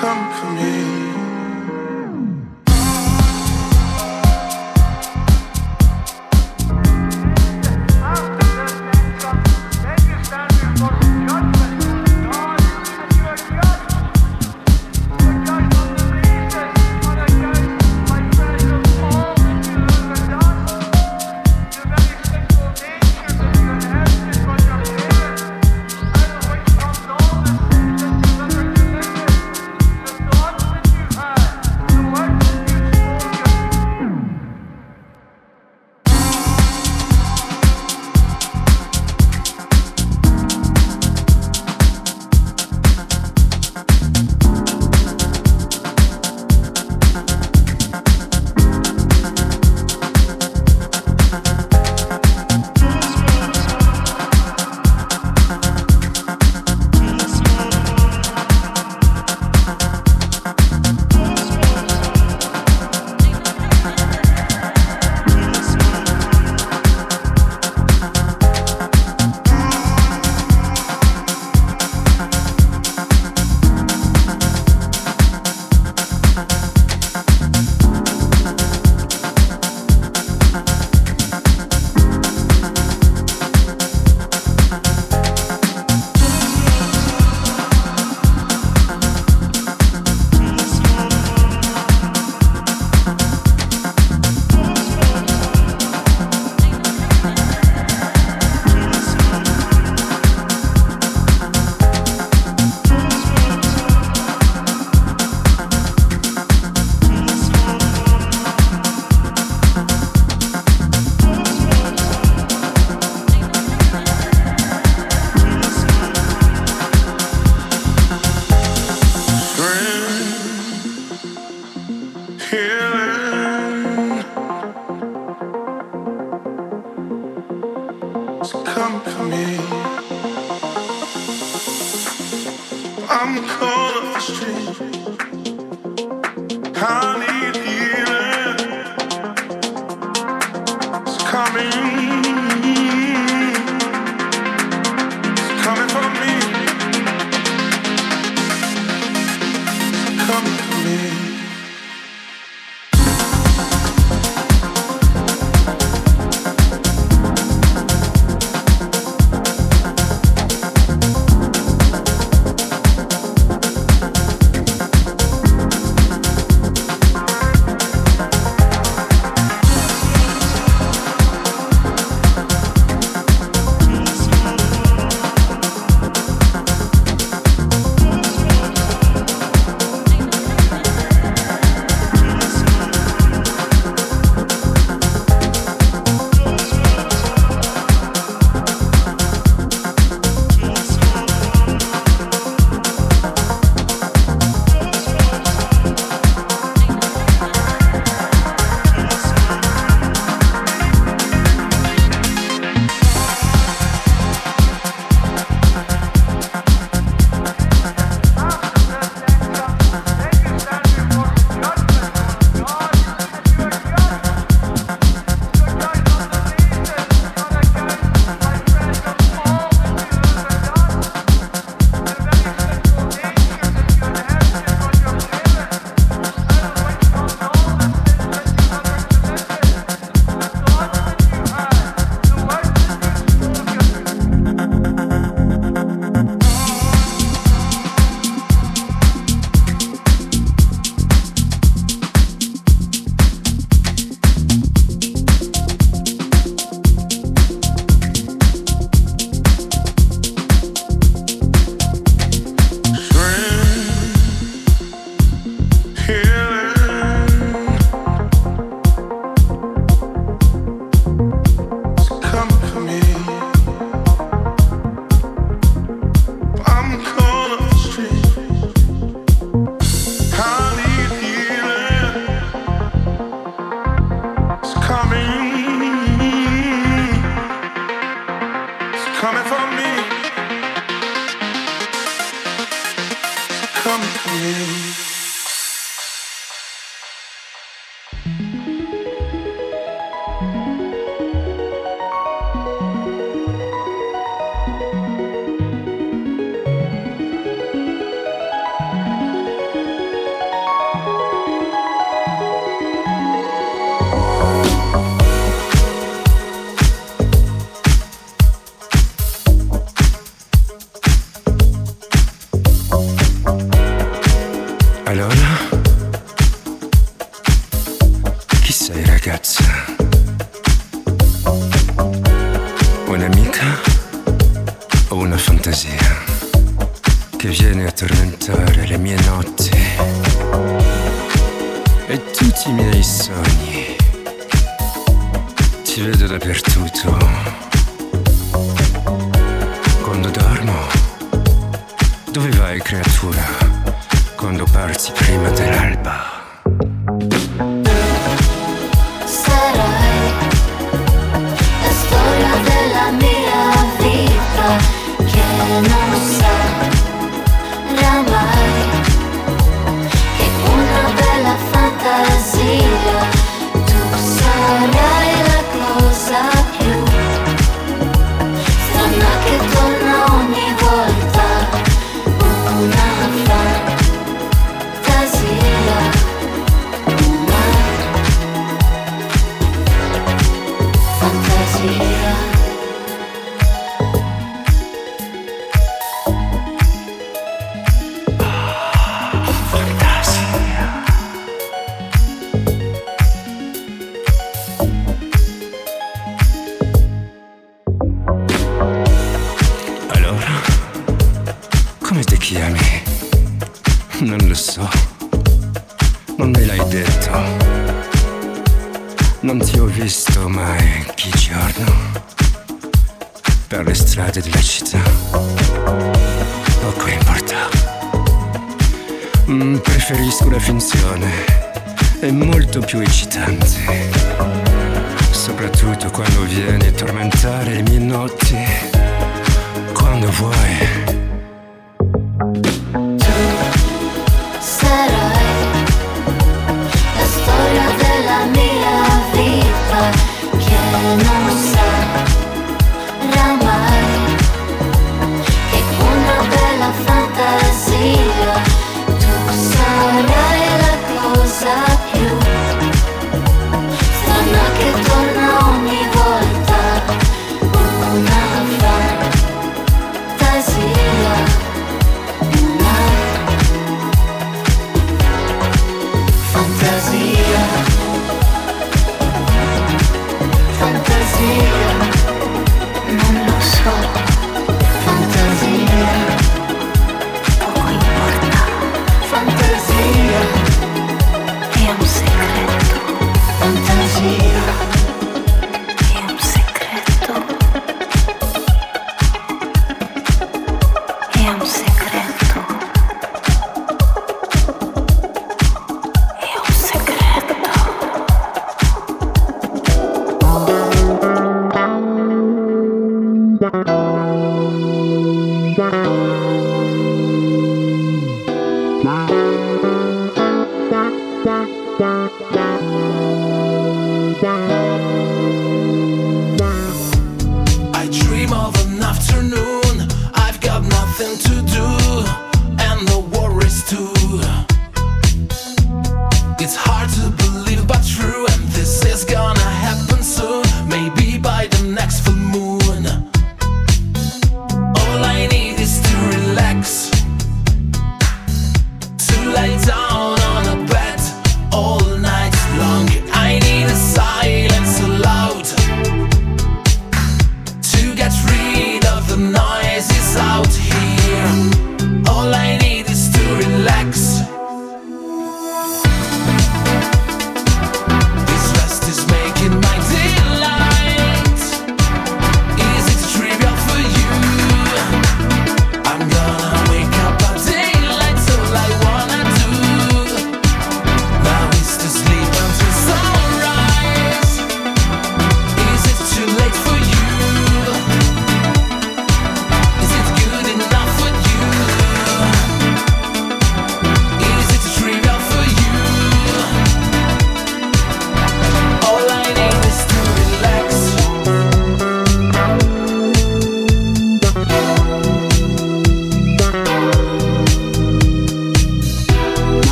Coming for me.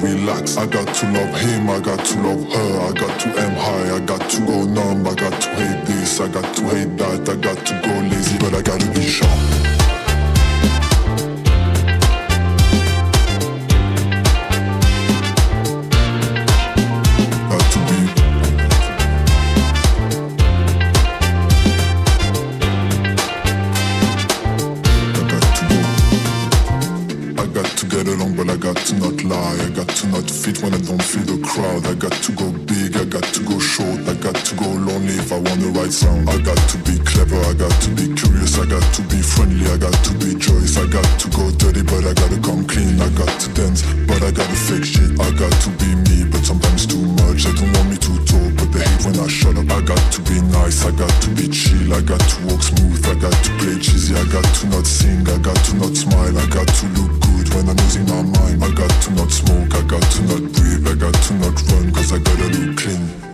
relax. I got to love him, I got to love her, I got to aim high, I got to go numb, I got to hate this, I got to hate that, I got to go lazy, but I gotta be sharp. lie. I got to not fit when I don't feel the crowd. I got to go big, I got to go short. I got to go lonely if I wanna write sound. I got to be clever, I got to be curious. I got to be friendly, I got to be joyous. I got to go dirty, but I gotta come clean. I got to dance, but I gotta fake shit. I got to be me, but sometimes too much. They don't want me to talk, but they hate when I shut up. I got to be nice, I got to be chill. I got to walk smooth, I got to play cheesy. I got to not sing, I got to not smile. I got to look good when I'm losing my mind. I got to not smoke, I got to not breathe I got to not run cause I gotta look clean.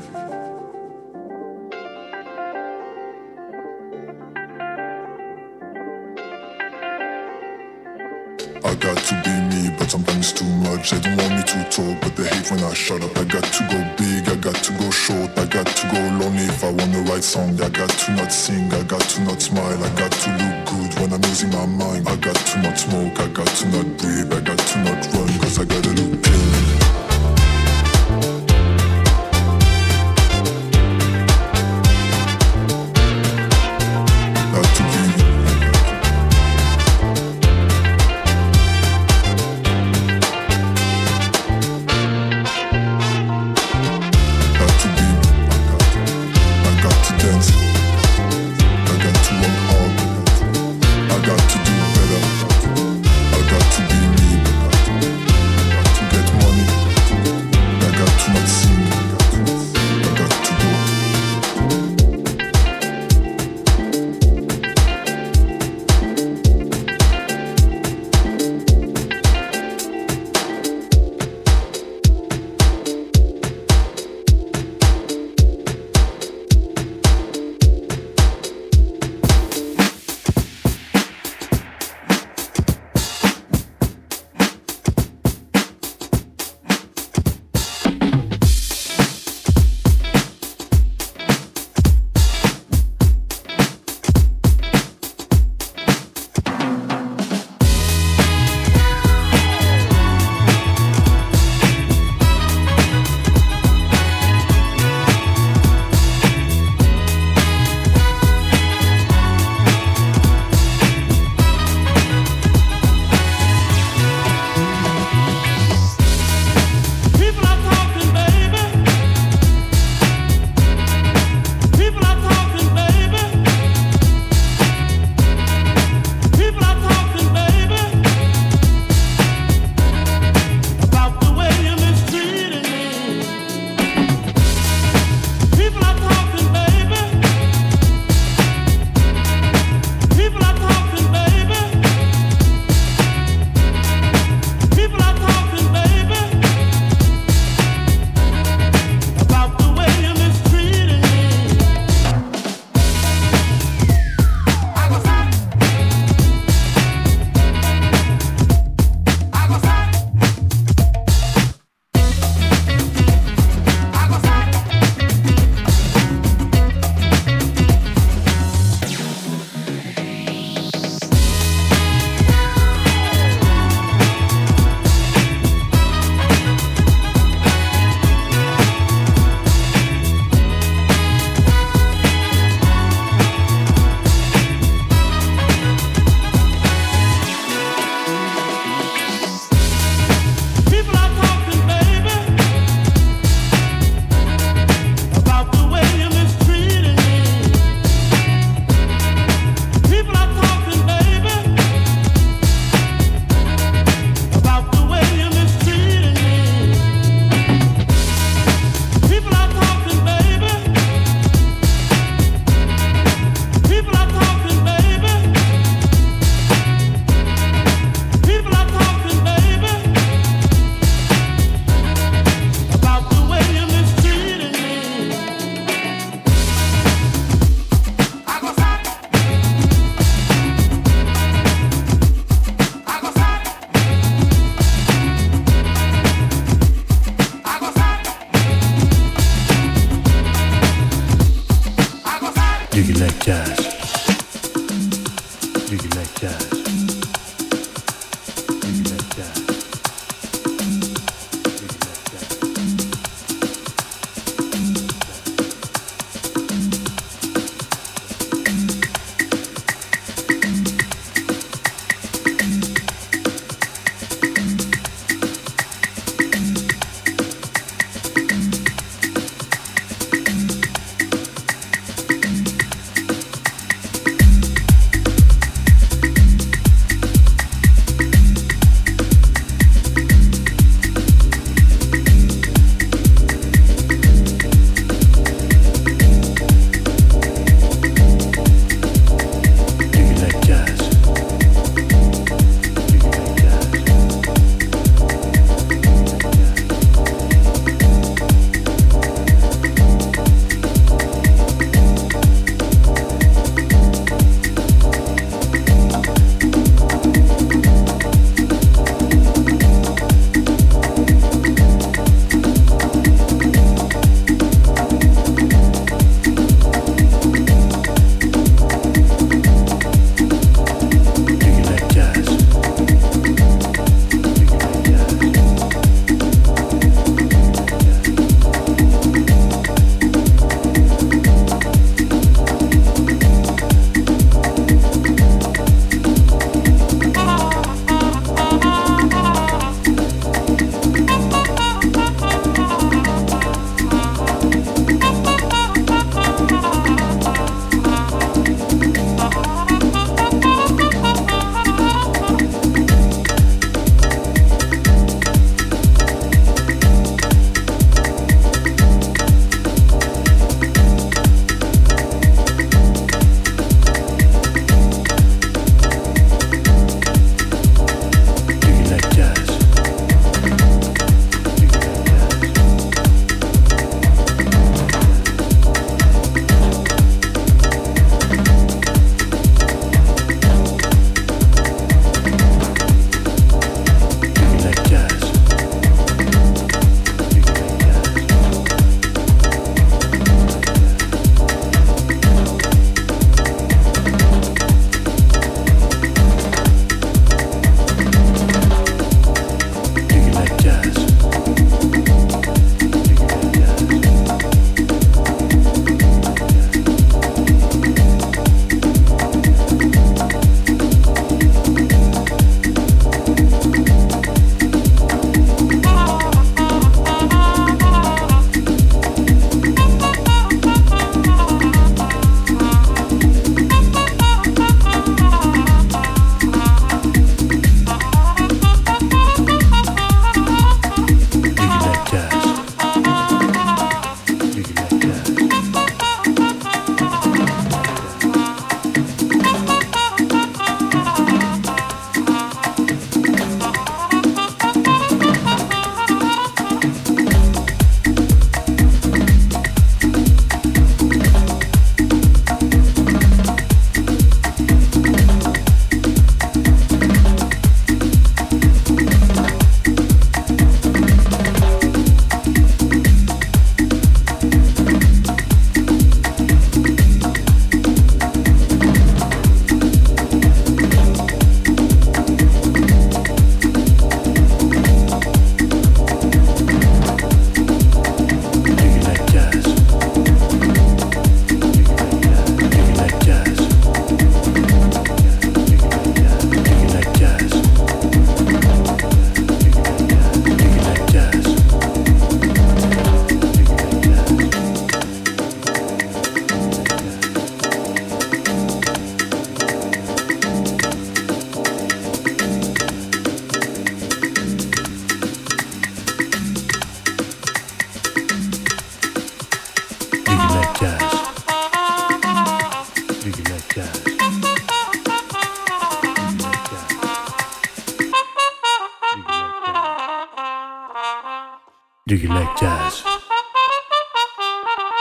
much. They don't want me to talk, but they hate when I shut up. I got to go big, I got to go short, I got to go lonely if I wanna write song. I got to not sing, I got to not smile, I got to look good when I'm losing my mind. I got to not smoke, I got to not breathe, I got to not run, cause I gotta look ill.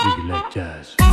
regular jazz.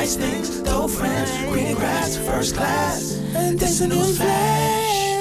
nice things, though friends, green grass, first class, and this a new flash.